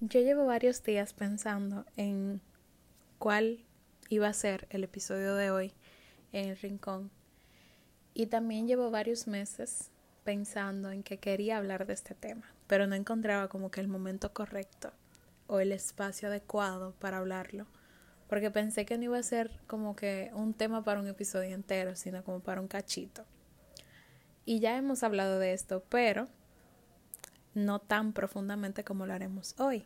Yo llevo varios días pensando en cuál iba a ser el episodio de hoy en el rincón. Y también llevo varios meses pensando en que quería hablar de este tema, pero no encontraba como que el momento correcto o el espacio adecuado para hablarlo, porque pensé que no iba a ser como que un tema para un episodio entero, sino como para un cachito. Y ya hemos hablado de esto, pero no tan profundamente como lo haremos hoy.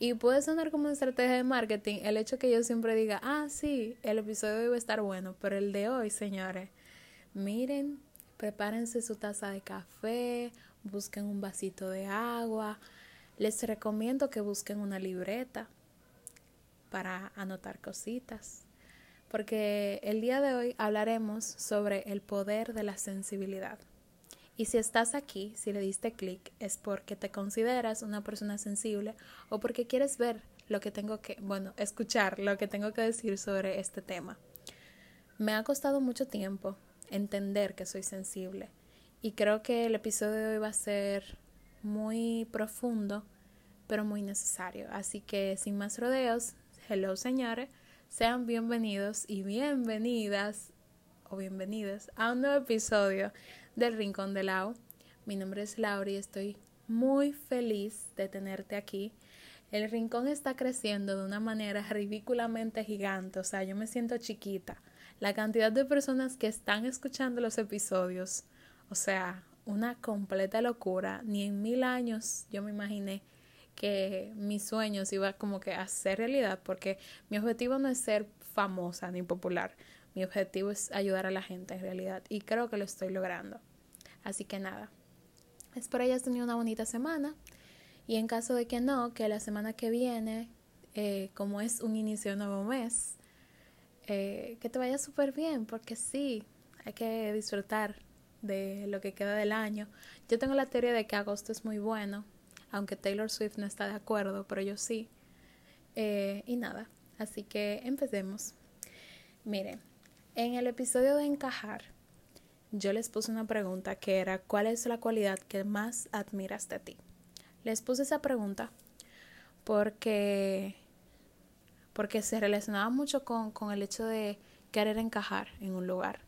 Y puede sonar como una estrategia de marketing el hecho que yo siempre diga, ah, sí, el episodio de hoy va a estar bueno, pero el de hoy, señores, miren, prepárense su taza de café, busquen un vasito de agua. Les recomiendo que busquen una libreta para anotar cositas, porque el día de hoy hablaremos sobre el poder de la sensibilidad. Y si estás aquí, si le diste clic, es porque te consideras una persona sensible o porque quieres ver lo que tengo que, bueno, escuchar lo que tengo que decir sobre este tema. Me ha costado mucho tiempo entender que soy sensible y creo que el episodio de hoy va a ser muy profundo, pero muy necesario. Así que sin más rodeos, hello señores, sean bienvenidos y bienvenidas o bienvenidas a un nuevo episodio del Rincón de Lau. Mi nombre es Laura y estoy muy feliz de tenerte aquí. El rincón está creciendo de una manera ridículamente gigante, o sea, yo me siento chiquita. La cantidad de personas que están escuchando los episodios, o sea, una completa locura. Ni en mil años yo me imaginé que mis sueños iba como que a ser realidad, porque mi objetivo no es ser famosa ni popular. Mi objetivo es ayudar a la gente en realidad y creo que lo estoy logrando. Así que nada, espero hayas tenido una bonita semana y en caso de que no, que la semana que viene, eh, como es un inicio de nuevo mes, eh, que te vaya súper bien, porque sí, hay que disfrutar de lo que queda del año. Yo tengo la teoría de que agosto es muy bueno, aunque Taylor Swift no está de acuerdo, pero yo sí. Eh, y nada, así que empecemos. Miren, en el episodio de encajar, yo les puse una pregunta que era ¿cuál es la cualidad que más admiras de ti? Les puse esa pregunta porque, porque se relacionaba mucho con, con el hecho de querer encajar en un lugar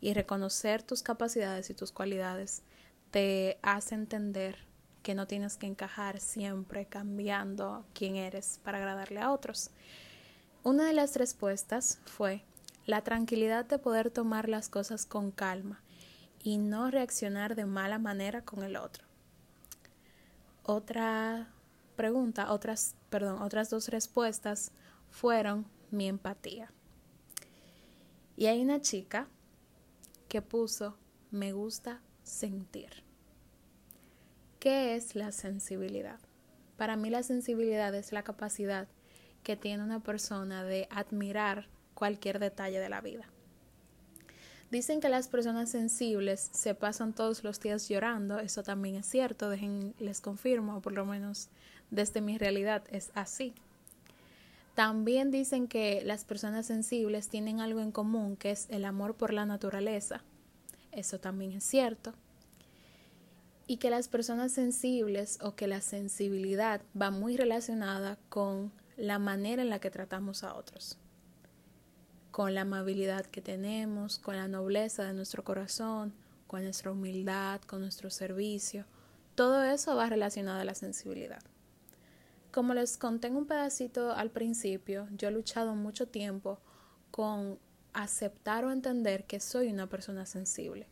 y reconocer tus capacidades y tus cualidades te hace entender que no tienes que encajar siempre cambiando quién eres para agradarle a otros. Una de las respuestas fue la tranquilidad de poder tomar las cosas con calma y no reaccionar de mala manera con el otro. Otra pregunta, otras, perdón, otras dos respuestas fueron mi empatía. Y hay una chica que puso me gusta sentir. ¿Qué es la sensibilidad? Para mí la sensibilidad es la capacidad que tiene una persona de admirar cualquier detalle de la vida. Dicen que las personas sensibles se pasan todos los días llorando, eso también es cierto, dejen, les confirmo, por lo menos desde mi realidad es así. También dicen que las personas sensibles tienen algo en común, que es el amor por la naturaleza, eso también es cierto. Y que las personas sensibles o que la sensibilidad va muy relacionada con la manera en la que tratamos a otros con la amabilidad que tenemos, con la nobleza de nuestro corazón, con nuestra humildad, con nuestro servicio. Todo eso va relacionado a la sensibilidad. Como les conté un pedacito al principio, yo he luchado mucho tiempo con aceptar o entender que soy una persona sensible.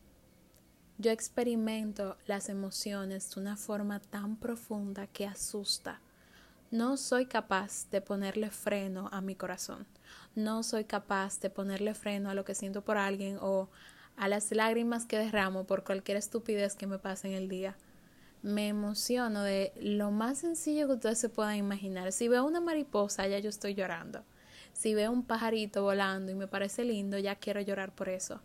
Yo experimento las emociones de una forma tan profunda que asusta. No soy capaz de ponerle freno a mi corazón no soy capaz de ponerle freno a lo que siento por alguien o a las lágrimas que derramo por cualquier estupidez que me pase en el día. Me emociono de lo más sencillo que ustedes se puedan imaginar. Si veo una mariposa, ya yo estoy llorando. Si veo un pajarito volando y me parece lindo, ya quiero llorar por eso.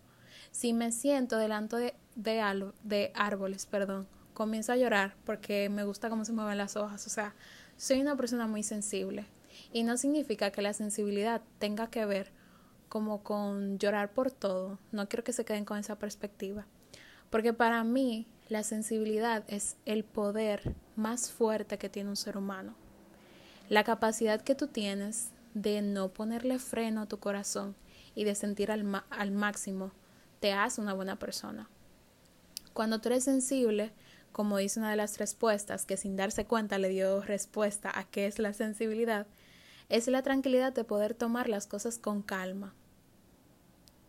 Si me siento delante de, de, árboles, perdón, comienzo a llorar porque me gusta cómo se mueven las hojas. O sea, soy una persona muy sensible. Y no significa que la sensibilidad tenga que ver como con llorar por todo. No quiero que se queden con esa perspectiva. Porque para mí la sensibilidad es el poder más fuerte que tiene un ser humano. La capacidad que tú tienes de no ponerle freno a tu corazón y de sentir al, al máximo te hace una buena persona. Cuando tú eres sensible, como dice una de las respuestas, que sin darse cuenta le dio respuesta a qué es la sensibilidad, es la tranquilidad de poder tomar las cosas con calma.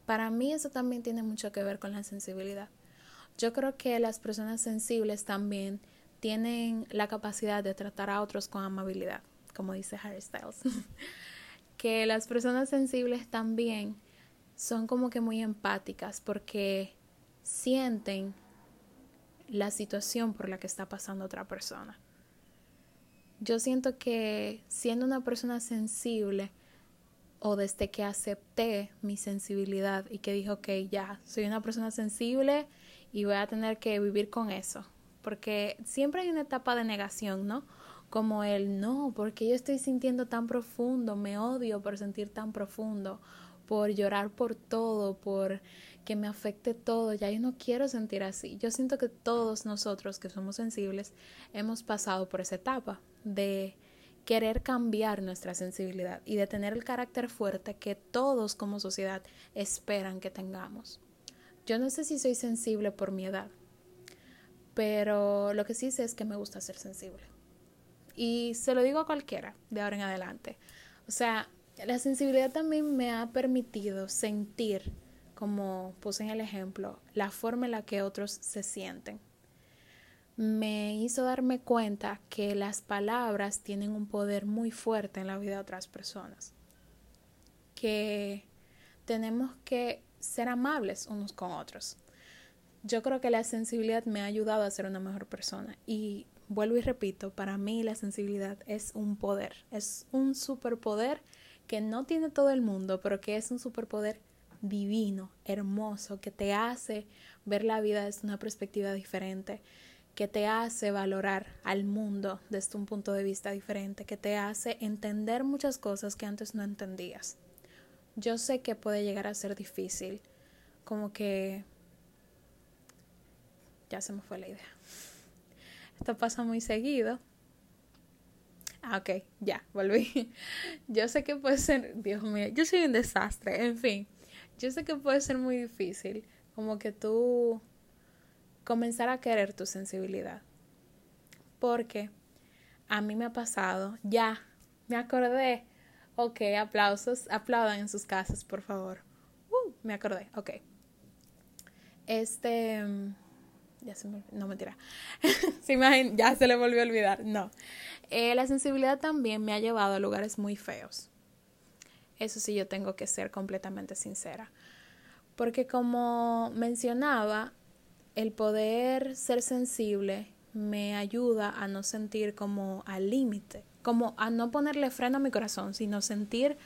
Para mí eso también tiene mucho que ver con la sensibilidad. Yo creo que las personas sensibles también tienen la capacidad de tratar a otros con amabilidad, como dice Harry Styles. que las personas sensibles también son como que muy empáticas porque sienten la situación por la que está pasando otra persona. Yo siento que siendo una persona sensible o desde que acepté mi sensibilidad y que dije, ok, ya, soy una persona sensible y voy a tener que vivir con eso. Porque siempre hay una etapa de negación, ¿no? Como el no, porque yo estoy sintiendo tan profundo, me odio por sentir tan profundo, por llorar por todo, por que me afecte todo, ya yo no quiero sentir así. Yo siento que todos nosotros que somos sensibles hemos pasado por esa etapa de querer cambiar nuestra sensibilidad y de tener el carácter fuerte que todos como sociedad esperan que tengamos. Yo no sé si soy sensible por mi edad, pero lo que sí sé es que me gusta ser sensible. Y se lo digo a cualquiera de ahora en adelante. O sea, la sensibilidad también me ha permitido sentir como puse en el ejemplo, la forma en la que otros se sienten. Me hizo darme cuenta que las palabras tienen un poder muy fuerte en la vida de otras personas. Que tenemos que ser amables unos con otros. Yo creo que la sensibilidad me ha ayudado a ser una mejor persona y vuelvo y repito, para mí la sensibilidad es un poder, es un superpoder que no tiene todo el mundo, pero que es un superpoder divino, hermoso, que te hace ver la vida desde una perspectiva diferente, que te hace valorar al mundo desde un punto de vista diferente, que te hace entender muchas cosas que antes no entendías. Yo sé que puede llegar a ser difícil, como que... Ya se me fue la idea. Esto pasa muy seguido. Ah, ok, ya, volví. Yo sé que puede ser, Dios mío, yo soy un desastre, en fin yo sé que puede ser muy difícil, como que tú comenzar a querer tu sensibilidad. Porque a mí me ha pasado, ya, me acordé. Ok, aplausos, aplaudan en sus casas, por favor. Uh, me acordé, ok. Este, ya se me, no mentira. se imagina, ya se le volvió a olvidar. No. Eh, la sensibilidad también me ha llevado a lugares muy feos. Eso sí, yo tengo que ser completamente sincera. Porque como mencionaba, el poder ser sensible me ayuda a no sentir como al límite, como a no ponerle freno a mi corazón, sino sentir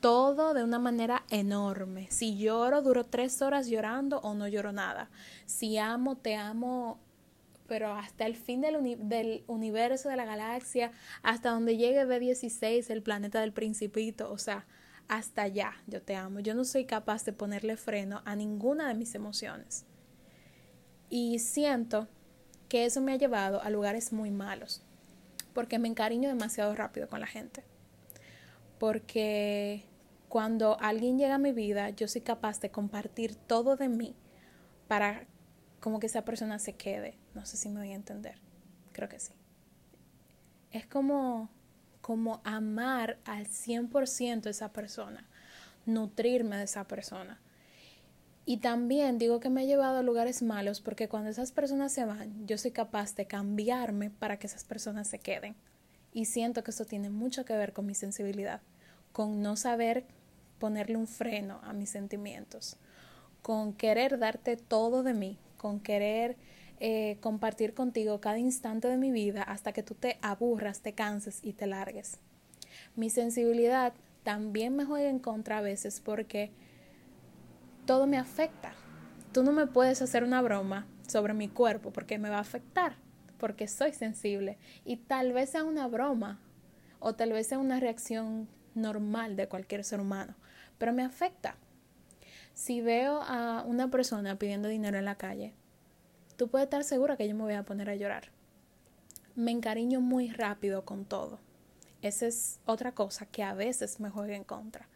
todo de una manera enorme. Si lloro, duro tres horas llorando o no lloro nada. Si amo, te amo, pero hasta el fin del, del universo, de la galaxia, hasta donde llegue B16, el planeta del principito, o sea, hasta allá, yo te amo. Yo no soy capaz de ponerle freno a ninguna de mis emociones. Y siento que eso me ha llevado a lugares muy malos, porque me encariño demasiado rápido con la gente. Porque cuando alguien llega a mi vida, yo soy capaz de compartir todo de mí para como que esa persona se quede. No sé si me voy a entender. Creo que sí. Es como como amar al 100% a esa persona, nutrirme de esa persona. Y también digo que me ha llevado a lugares malos porque cuando esas personas se van, yo soy capaz de cambiarme para que esas personas se queden. Y siento que eso tiene mucho que ver con mi sensibilidad, con no saber ponerle un freno a mis sentimientos, con querer darte todo de mí, con querer eh, compartir contigo cada instante de mi vida hasta que tú te aburras, te canses y te largues. Mi sensibilidad también me juega en contra a veces porque todo me afecta. Tú no me puedes hacer una broma sobre mi cuerpo porque me va a afectar, porque soy sensible y tal vez sea una broma o tal vez sea una reacción normal de cualquier ser humano, pero me afecta. Si veo a una persona pidiendo dinero en la calle, tú puedes estar segura que yo me voy a poner a llorar. Me encariño muy rápido con todo. Esa es otra cosa que a veces me juega en contra.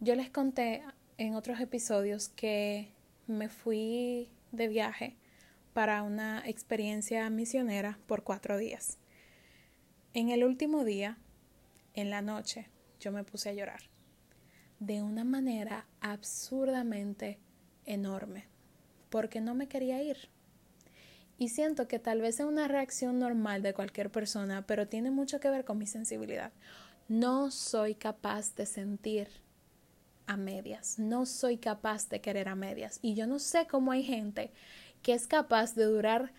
Yo les conté en otros episodios que me fui de viaje para una experiencia misionera por cuatro días. En el último día, en la noche, yo me puse a llorar de una manera absurdamente enorme, porque no me quería ir. Y siento que tal vez es una reacción normal de cualquier persona, pero tiene mucho que ver con mi sensibilidad. No soy capaz de sentir a medias, no soy capaz de querer a medias. Y yo no sé cómo hay gente que es capaz de durar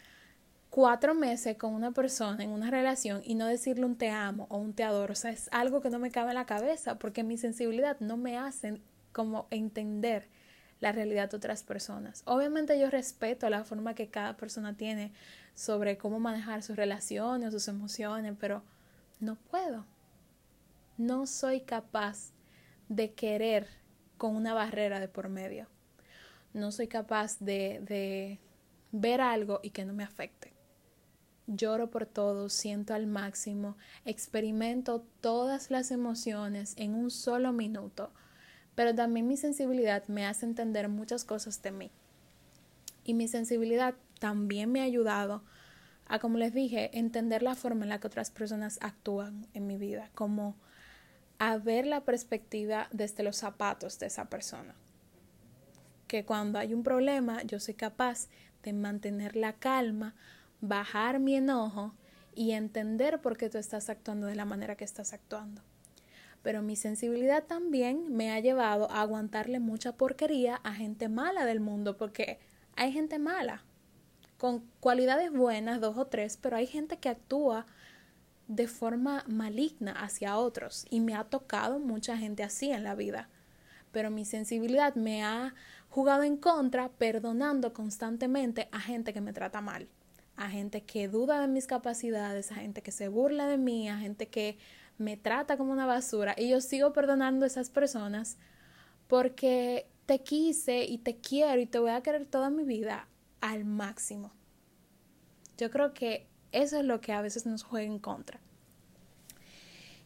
cuatro meses con una persona en una relación y no decirle un te amo o un te adoro. O sea, es algo que no me cabe en la cabeza porque mi sensibilidad no me hace como entender la realidad de otras personas. Obviamente yo respeto la forma que cada persona tiene sobre cómo manejar sus relaciones, sus emociones, pero no puedo. No soy capaz de querer con una barrera de por medio. No soy capaz de, de ver algo y que no me afecte. Lloro por todo, siento al máximo, experimento todas las emociones en un solo minuto pero también mi sensibilidad me hace entender muchas cosas de mí. Y mi sensibilidad también me ha ayudado a, como les dije, entender la forma en la que otras personas actúan en mi vida, como a ver la perspectiva desde los zapatos de esa persona. Que cuando hay un problema yo soy capaz de mantener la calma, bajar mi enojo y entender por qué tú estás actuando de la manera que estás actuando pero mi sensibilidad también me ha llevado a aguantarle mucha porquería a gente mala del mundo, porque hay gente mala, con cualidades buenas, dos o tres, pero hay gente que actúa de forma maligna hacia otros y me ha tocado mucha gente así en la vida. Pero mi sensibilidad me ha jugado en contra perdonando constantemente a gente que me trata mal, a gente que duda de mis capacidades, a gente que se burla de mí, a gente que me trata como una basura y yo sigo perdonando a esas personas porque te quise y te quiero y te voy a querer toda mi vida al máximo. Yo creo que eso es lo que a veces nos juega en contra.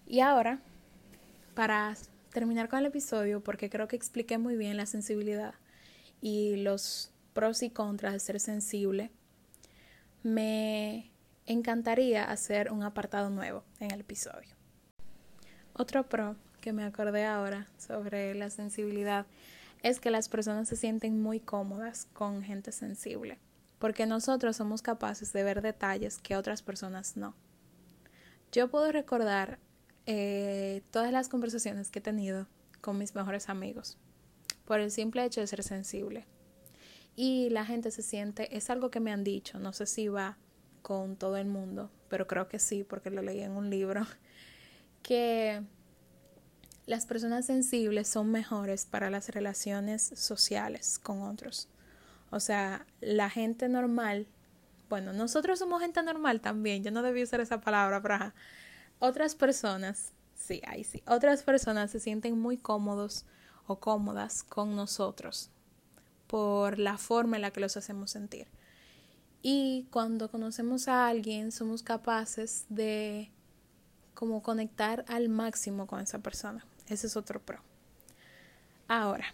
Y ahora, para terminar con el episodio, porque creo que expliqué muy bien la sensibilidad y los pros y contras de ser sensible, me encantaría hacer un apartado nuevo en el episodio. Otro pro que me acordé ahora sobre la sensibilidad es que las personas se sienten muy cómodas con gente sensible, porque nosotros somos capaces de ver detalles que otras personas no. Yo puedo recordar eh, todas las conversaciones que he tenido con mis mejores amigos por el simple hecho de ser sensible. Y la gente se siente, es algo que me han dicho, no sé si va con todo el mundo, pero creo que sí, porque lo leí en un libro, que las personas sensibles son mejores para las relaciones sociales con otros. O sea, la gente normal, bueno, nosotros somos gente normal también, yo no debí usar esa palabra, pero otras personas, sí, ahí sí, otras personas se sienten muy cómodos o cómodas con nosotros por la forma en la que los hacemos sentir. Y cuando conocemos a alguien somos capaces de como conectar al máximo con esa persona. Ese es otro pro. Ahora,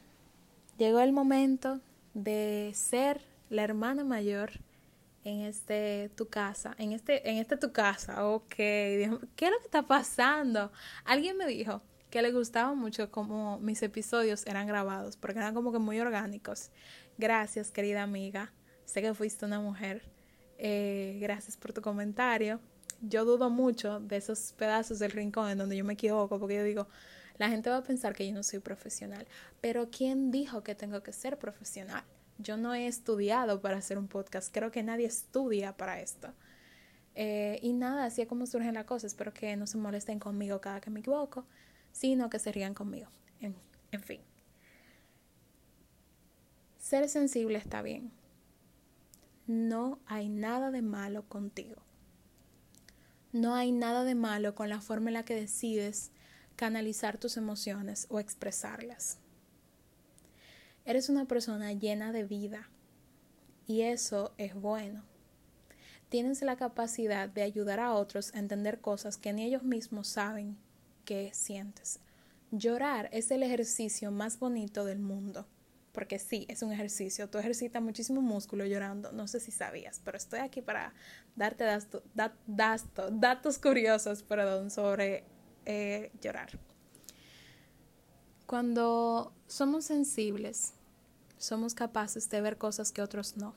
llegó el momento de ser la hermana mayor en este tu casa, en este, en este tu casa, ok, ¿qué es lo que está pasando? Alguien me dijo que le gustaba mucho como mis episodios eran grabados, porque eran como que muy orgánicos. Gracias, querida amiga, sé que fuiste una mujer, eh, gracias por tu comentario, yo dudo mucho de esos pedazos del rincón en donde yo me equivoco, porque yo digo, la gente va a pensar que yo no soy profesional, pero ¿quién dijo que tengo que ser profesional? Yo no he estudiado para hacer un podcast, creo que nadie estudia para esto. Eh, y nada, así es como surgen las cosas, espero que no se molesten conmigo cada que me equivoco, sino que se rían conmigo. En, en fin. Ser sensible está bien. No hay nada de malo contigo. No hay nada de malo con la forma en la que decides canalizar tus emociones o expresarlas. Eres una persona llena de vida y eso es bueno. tienes la capacidad de ayudar a otros a entender cosas que ni ellos mismos saben que sientes. Llorar es el ejercicio más bonito del mundo. Porque sí, es un ejercicio. Tú ejercitas muchísimo músculo llorando. No sé si sabías, pero estoy aquí para darte datos curiosos perdón, sobre eh, llorar. Cuando somos sensibles, somos capaces de ver cosas que otros no.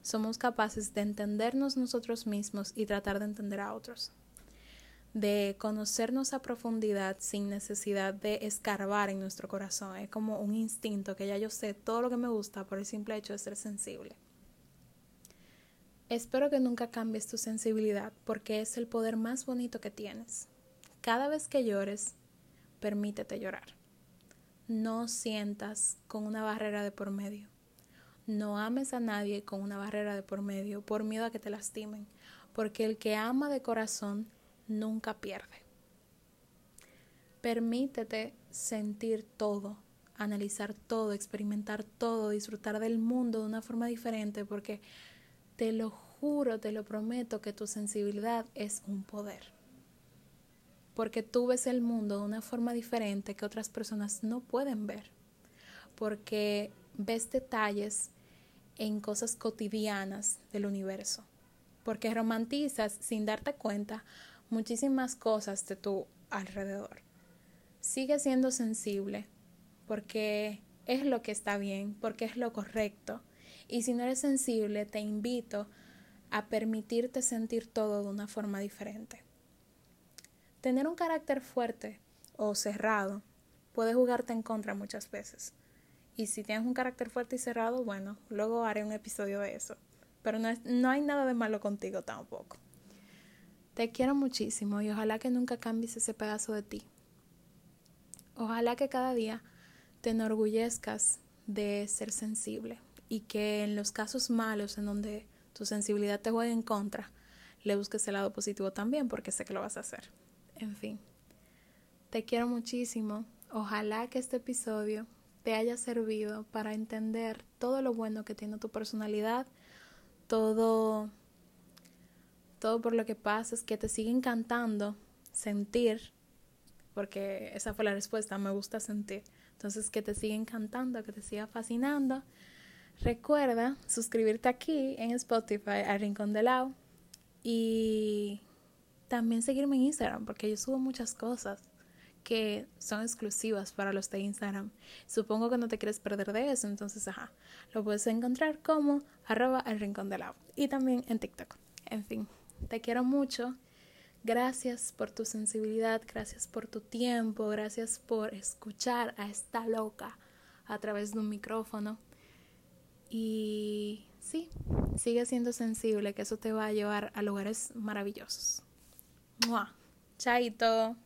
Somos capaces de entendernos nosotros mismos y tratar de entender a otros de conocernos a profundidad sin necesidad de escarbar en nuestro corazón. Es como un instinto que ya yo sé todo lo que me gusta por el simple hecho de ser sensible. Espero que nunca cambies tu sensibilidad porque es el poder más bonito que tienes. Cada vez que llores, permítete llorar. No sientas con una barrera de por medio. No ames a nadie con una barrera de por medio por miedo a que te lastimen, porque el que ama de corazón nunca pierde. Permítete sentir todo, analizar todo, experimentar todo, disfrutar del mundo de una forma diferente, porque te lo juro, te lo prometo que tu sensibilidad es un poder. Porque tú ves el mundo de una forma diferente que otras personas no pueden ver. Porque ves detalles en cosas cotidianas del universo. Porque romantizas sin darte cuenta muchísimas cosas de tu alrededor. Sigue siendo sensible porque es lo que está bien, porque es lo correcto. Y si no eres sensible, te invito a permitirte sentir todo de una forma diferente. Tener un carácter fuerte o cerrado puede jugarte en contra muchas veces. Y si tienes un carácter fuerte y cerrado, bueno, luego haré un episodio de eso. Pero no, no hay nada de malo contigo tampoco. Te quiero muchísimo y ojalá que nunca cambies ese pedazo de ti. Ojalá que cada día te enorgullezcas de ser sensible y que en los casos malos en donde tu sensibilidad te juegue en contra, le busques el lado positivo también porque sé que lo vas a hacer. En fin, te quiero muchísimo. Ojalá que este episodio te haya servido para entender todo lo bueno que tiene tu personalidad, todo todo por lo que pasa es que te sigue encantando sentir, porque esa fue la respuesta, me gusta sentir. Entonces, que te sigue encantando, que te siga fascinando. Recuerda suscribirte aquí en Spotify al Rincón de Lau y también seguirme en Instagram porque yo subo muchas cosas que son exclusivas para los de Instagram. Supongo que no te quieres perder de eso, entonces, ajá, lo puedes encontrar como arroba el rincón de Lau y también en TikTok. En fin. Te quiero mucho. Gracias por tu sensibilidad, gracias por tu tiempo, gracias por escuchar a esta loca a través de un micrófono. Y sí, sigue siendo sensible, que eso te va a llevar a lugares maravillosos. ¡Mua! Chaito.